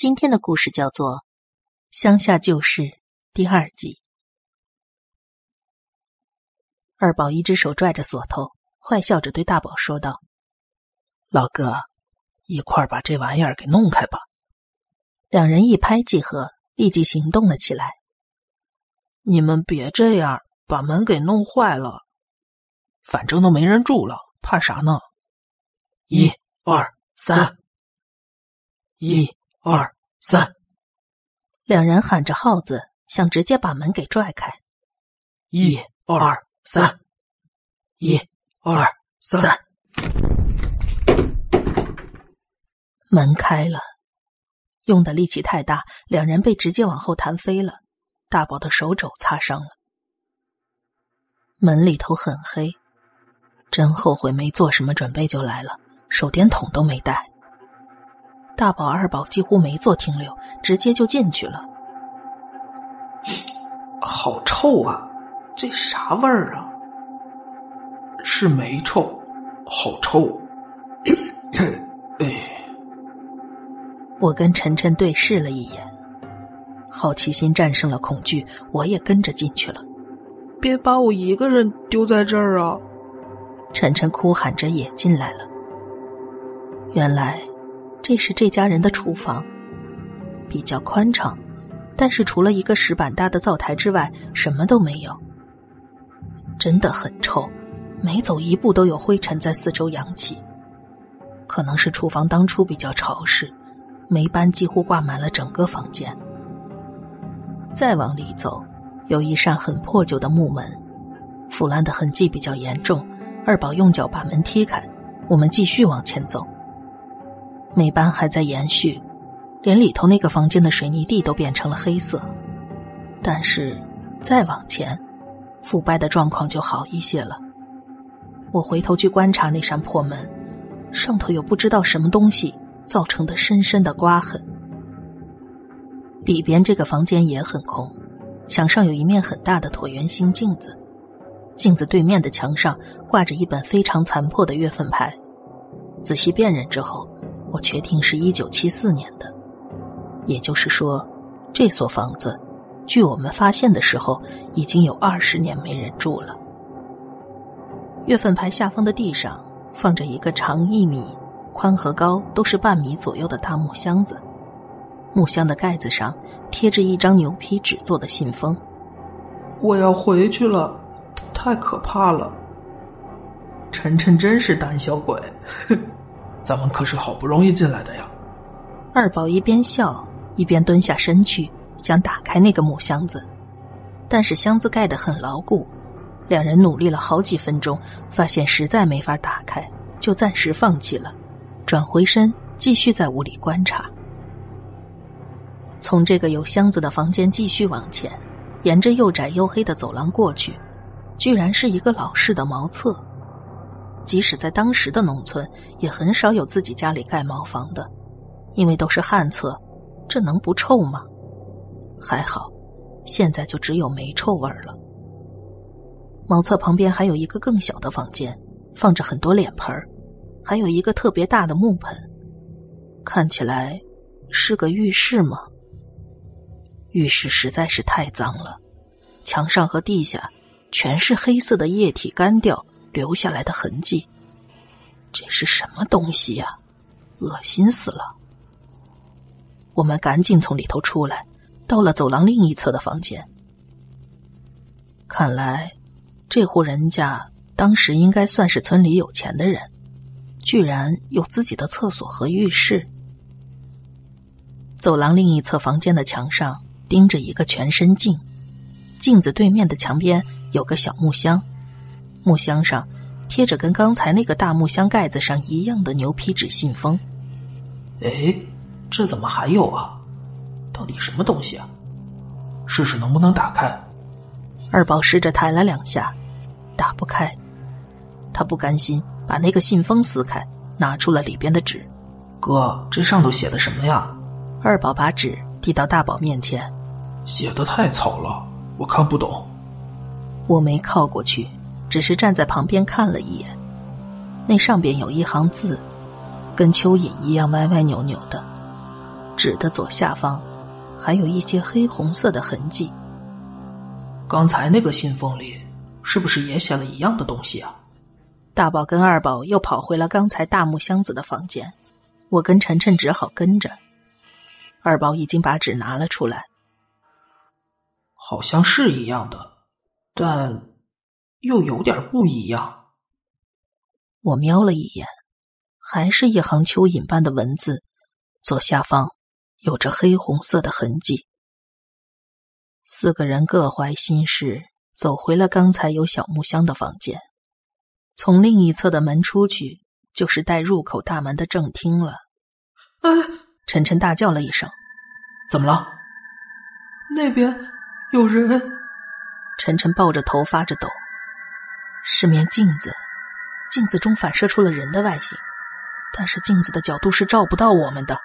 今天的故事叫做《乡下旧事》第二集。二宝一只手拽着锁头，坏笑着对大宝说道：“老哥，一块儿把这玩意儿给弄开吧。”两人一拍即合，立即行动了起来。你们别这样，把门给弄坏了。反正都没人住了，怕啥呢？一二三，一。二三，两人喊着号子，想直接把门给拽开。一二三，一二三，门开了。用的力气太大，两人被直接往后弹飞了，大宝的手肘擦伤了。门里头很黑，真后悔没做什么准备就来了，手电筒都没带。大宝、二宝几乎没做停留，直接就进去了。好臭啊！这啥味儿啊？是霉臭，好臭！哎，我跟晨晨对视了一眼，好奇心战胜了恐惧，我也跟着进去了。别把我一个人丢在这儿啊！晨晨哭喊着也进来了。原来。这是这家人的厨房，比较宽敞，但是除了一个石板搭的灶台之外，什么都没有。真的很臭，每走一步都有灰尘在四周扬起。可能是厨房当初比较潮湿，霉斑几乎挂满了整个房间。再往里走，有一扇很破旧的木门，腐烂的痕迹比较严重。二宝用脚把门踢开，我们继续往前走。霉斑还在延续，连里头那个房间的水泥地都变成了黑色。但是再往前，腐败的状况就好一些了。我回头去观察那扇破门，上头有不知道什么东西造成的深深的刮痕。里边这个房间也很空，墙上有一面很大的椭圆形镜子，镜子对面的墙上挂着一本非常残破的月份牌。仔细辨认之后。我确定是一九七四年的，也就是说，这所房子，据我们发现的时候，已经有二十年没人住了。月份牌下方的地上放着一个长一米、宽和高都是半米左右的大木箱子，木箱的盖子上贴着一张牛皮纸做的信封。我要回去了，太可怕了。晨晨真是胆小鬼。咱们可是好不容易进来的呀！二宝一边笑一边蹲下身去，想打开那个木箱子，但是箱子盖得很牢固。两人努力了好几分钟，发现实在没法打开，就暂时放弃了，转回身继续在屋里观察。从这个有箱子的房间继续往前，沿着又窄又黑的走廊过去，居然是一个老式的茅厕。即使在当时的农村，也很少有自己家里盖茅房的，因为都是旱厕，这能不臭吗？还好，现在就只有煤臭味了。茅厕旁边还有一个更小的房间，放着很多脸盆还有一个特别大的木盆，看起来是个浴室吗？浴室实在是太脏了，墙上和地下全是黑色的液体干掉。留下来的痕迹，这是什么东西呀？恶心死了！我们赶紧从里头出来，到了走廊另一侧的房间。看来，这户人家当时应该算是村里有钱的人，居然有自己的厕所和浴室。走廊另一侧房间的墙上钉着一个全身镜，镜子对面的墙边有个小木箱。木箱上贴着跟刚才那个大木箱盖子上一样的牛皮纸信封。哎，这怎么还有啊？到底什么东西啊？试试能不能打开。二宝试着抬了两下，打不开。他不甘心，把那个信封撕开，拿出了里边的纸。哥，这上头写的什么呀？二宝把纸递到大宝面前。写的太草了，我看不懂。我没靠过去。只是站在旁边看了一眼，那上边有一行字，跟蚯蚓一样歪歪扭扭的，纸的左下方还有一些黑红色的痕迹。刚才那个信封里是不是也写了一样的东西啊？大宝跟二宝又跑回了刚才大木箱子的房间，我跟晨晨只好跟着。二宝已经把纸拿了出来，好像是一样的，但又有点不一样。我瞄了一眼，还是一行蚯蚓般的文字，左下方有着黑红色的痕迹。四个人各怀心事，走回了刚才有小木箱的房间。从另一侧的门出去，就是带入口大门的正厅了。哎！晨晨大叫了一声：“怎么了？那边有人！”晨晨抱着头发着抖。是面镜子，镜子中反射出了人的外形，但是镜子的角度是照不到我们的。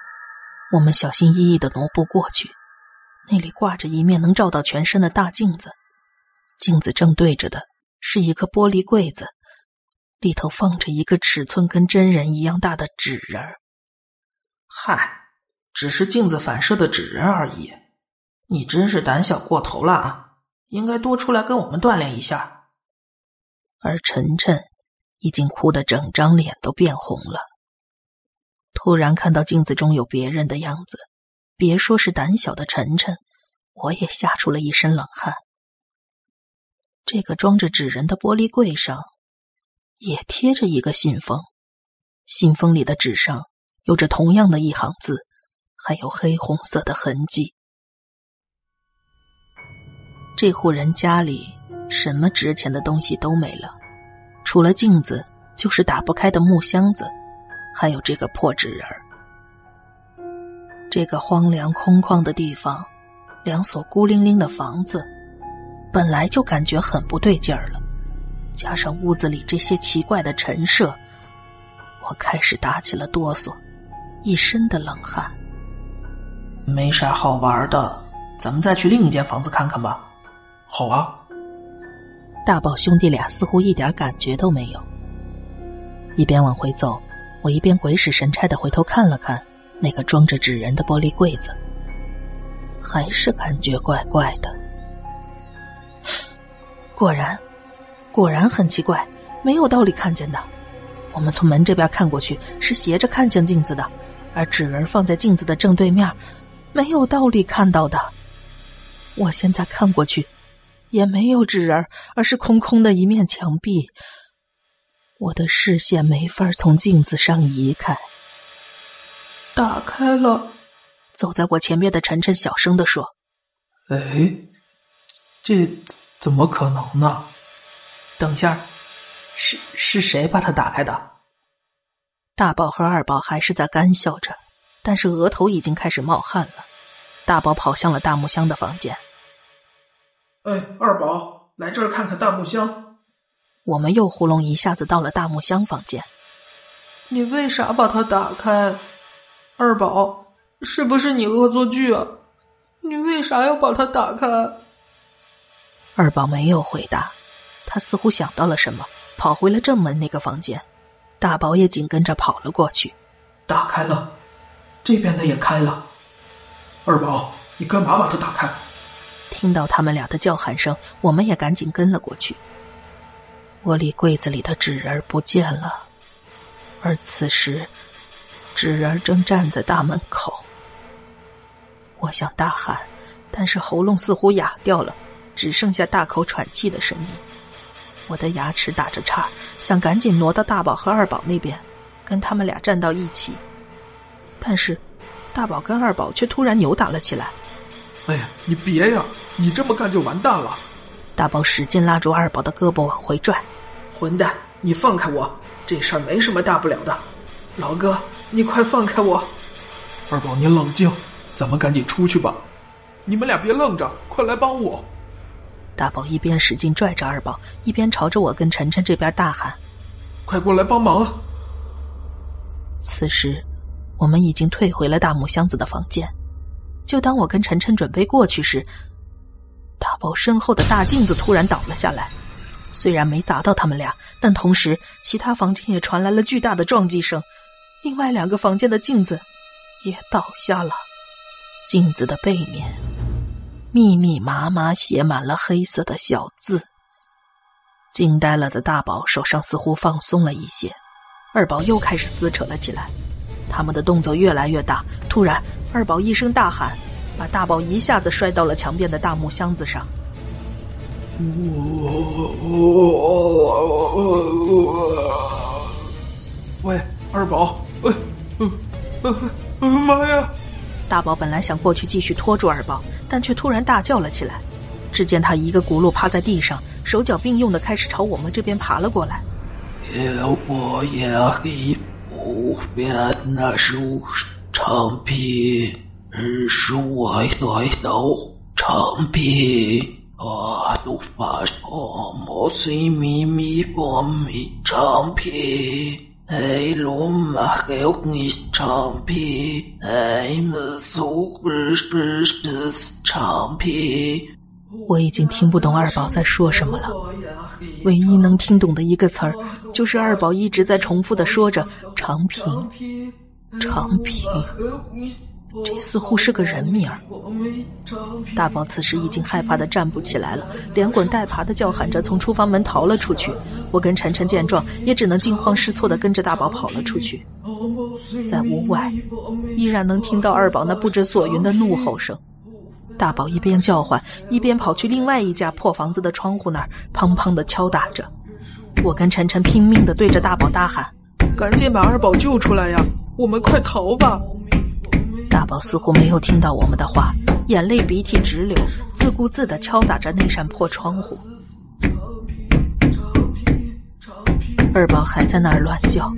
我们小心翼翼的挪步过去。那里挂着一面能照到全身的大镜子，镜子正对着的是一个玻璃柜子，里头放着一个尺寸跟真人一样大的纸人嗨，只是镜子反射的纸人而已。你真是胆小过头了啊！应该多出来跟我们锻炼一下。而晨晨已经哭得整张脸都变红了。突然看到镜子中有别人的样子。别说是胆小的晨晨，我也吓出了一身冷汗。这个装着纸人的玻璃柜上，也贴着一个信封，信封里的纸上有着同样的一行字，还有黑红色的痕迹。这户人家里什么值钱的东西都没了，除了镜子，就是打不开的木箱子，还有这个破纸人儿。这个荒凉空旷的地方，两所孤零零的房子，本来就感觉很不对劲儿了。加上屋子里这些奇怪的陈设，我开始打起了哆嗦，一身的冷汗。没啥好玩的，咱们再去另一间房子看看吧。好啊。大宝兄弟俩似乎一点感觉都没有。一边往回走，我一边鬼使神差的回头看了看。那个装着纸人的玻璃柜子，还是感觉怪怪的。果然，果然很奇怪，没有道理看见的。我们从门这边看过去，是斜着看向镜子的，而纸人放在镜子的正对面，没有道理看到的。我现在看过去，也没有纸人，而是空空的一面墙壁。我的视线没法从镜子上移开。打开了，走在我前面的晨晨小声的说：“哎，这怎么可能呢？等下，是是谁把它打开的？”大宝和二宝还是在干笑着，但是额头已经开始冒汗了。大宝跑向了大木箱的房间。哎，二宝，来这儿看看大木箱。我们又呼隆一下子到了大木箱房间。你为啥把它打开？二宝，是不是你恶作剧啊？你为啥要把它打开？二宝没有回答，他似乎想到了什么，跑回了正门那个房间。大宝也紧跟着跑了过去。打开了，这边的也开了。二宝，你干嘛把它打开？听到他们俩的叫喊声，我们也赶紧跟了过去。玻璃柜子里的纸人不见了，而此时。纸人正站在大门口，我想大喊，但是喉咙似乎哑掉了，只剩下大口喘气的声音。我的牙齿打着颤，想赶紧挪到大宝和二宝那边，跟他们俩站到一起。但是，大宝跟二宝却突然扭打了起来。哎呀，你别呀！你这么干就完蛋了。大宝使劲拉住二宝的胳膊往回拽。混蛋，你放开我！这事儿没什么大不了的。老哥。你快放开我！二宝，你冷静，咱们赶紧出去吧。你们俩别愣着，快来帮我！大宝一边使劲拽着二宝，一边朝着我跟晨晨这边大喊：“快过来帮忙！”此时，我们已经退回了大木箱子的房间。就当我跟晨晨准备过去时，大宝身后的大镜子突然倒了下来。虽然没砸到他们俩，但同时其他房间也传来了巨大的撞击声。另外两个房间的镜子也倒下了。镜子的背面密密麻麻写满了黑色的小字。惊呆了的大宝手上似乎放松了一些，二宝又开始撕扯了起来。他们的动作越来越大，突然，二宝一声大喊，把大宝一下子摔到了墙边的大木箱子上。喂，二宝，喂，妈呀！大宝本来想过去继续拖住二宝，但却突然大叫了起来。只见他一个轱辘趴在地上，手脚并用的开始朝我们这边爬了过来。我也黑不变那是长皮，是我的长皮。我都发什么西咪咪波咪长皮，哎罗马我已经听不懂二宝在说什么了，唯一能听懂的一个词儿，就是二宝一直在重复的说着“长平，长平”。这似乎是个人名儿。大宝此时已经害怕的站不起来了，连滚带爬的叫喊着从厨房门逃了出去。我跟晨晨见状，也只能惊慌失措的跟着大宝跑了出去。在屋外，依然能听到二宝那不知所云的怒吼声。大宝一边叫唤，一边跑去另外一家破房子的窗户那儿，砰砰的敲打着。我跟晨晨拼命的对着大宝大喊：“赶紧把二宝救出来呀！我们快逃吧！”大宝似乎没有听到我们的话，眼泪鼻涕直流，自顾自的敲打着那扇破窗户。二宝还在那儿乱叫，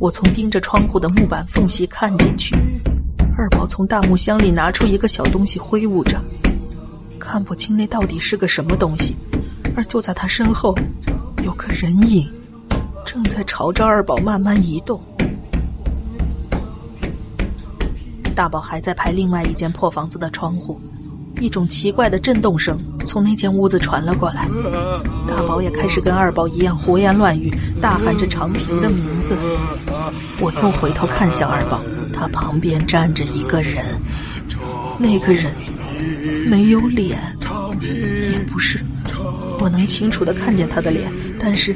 我从盯着窗户的木板缝隙看进去，二宝从大木箱里拿出一个小东西挥舞着，看不清那到底是个什么东西，而就在他身后，有个人影，正在朝着二宝慢慢移动。大宝还在拍另外一间破房子的窗户，一种奇怪的震动声从那间屋子传了过来。大宝也开始跟二宝一样胡言乱语，大喊着长平的名字。我又回头看向二宝，他旁边站着一个人，那个人没有脸，也不是，我能清楚的看见他的脸，但是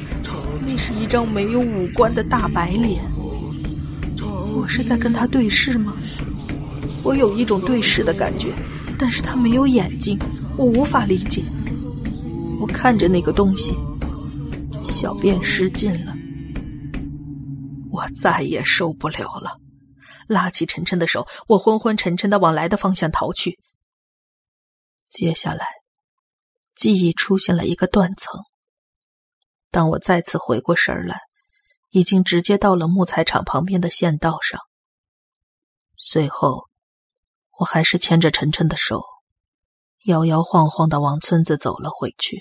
那是一张没有五官的大白脸。我是在跟他对视吗？我有一种对视的感觉，但是他没有眼睛，我无法理解。我看着那个东西，小便失禁了，我再也受不了了，拉起晨晨的手，我昏昏沉沉的往来的方向逃去。接下来，记忆出现了一个断层。当我再次回过神来，已经直接到了木材厂旁边的县道上。随后。我还是牵着晨晨的手，摇摇晃晃的往村子走了回去。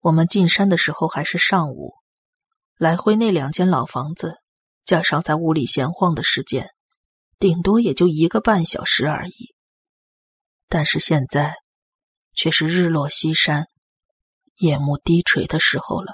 我们进山的时候还是上午，来回那两间老房子，加上在屋里闲晃的时间，顶多也就一个半小时而已。但是现在，却是日落西山、夜幕低垂的时候了。